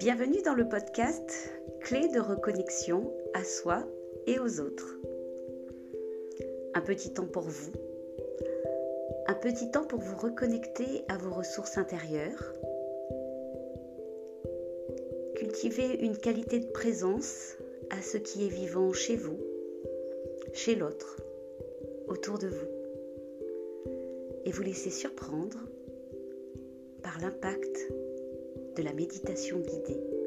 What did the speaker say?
Bienvenue dans le podcast Clé de reconnexion à soi et aux autres. Un petit temps pour vous, un petit temps pour vous reconnecter à vos ressources intérieures, cultiver une qualité de présence à ce qui est vivant chez vous, chez l'autre, autour de vous. Et vous laisser surprendre par l'impact de la méditation guidée.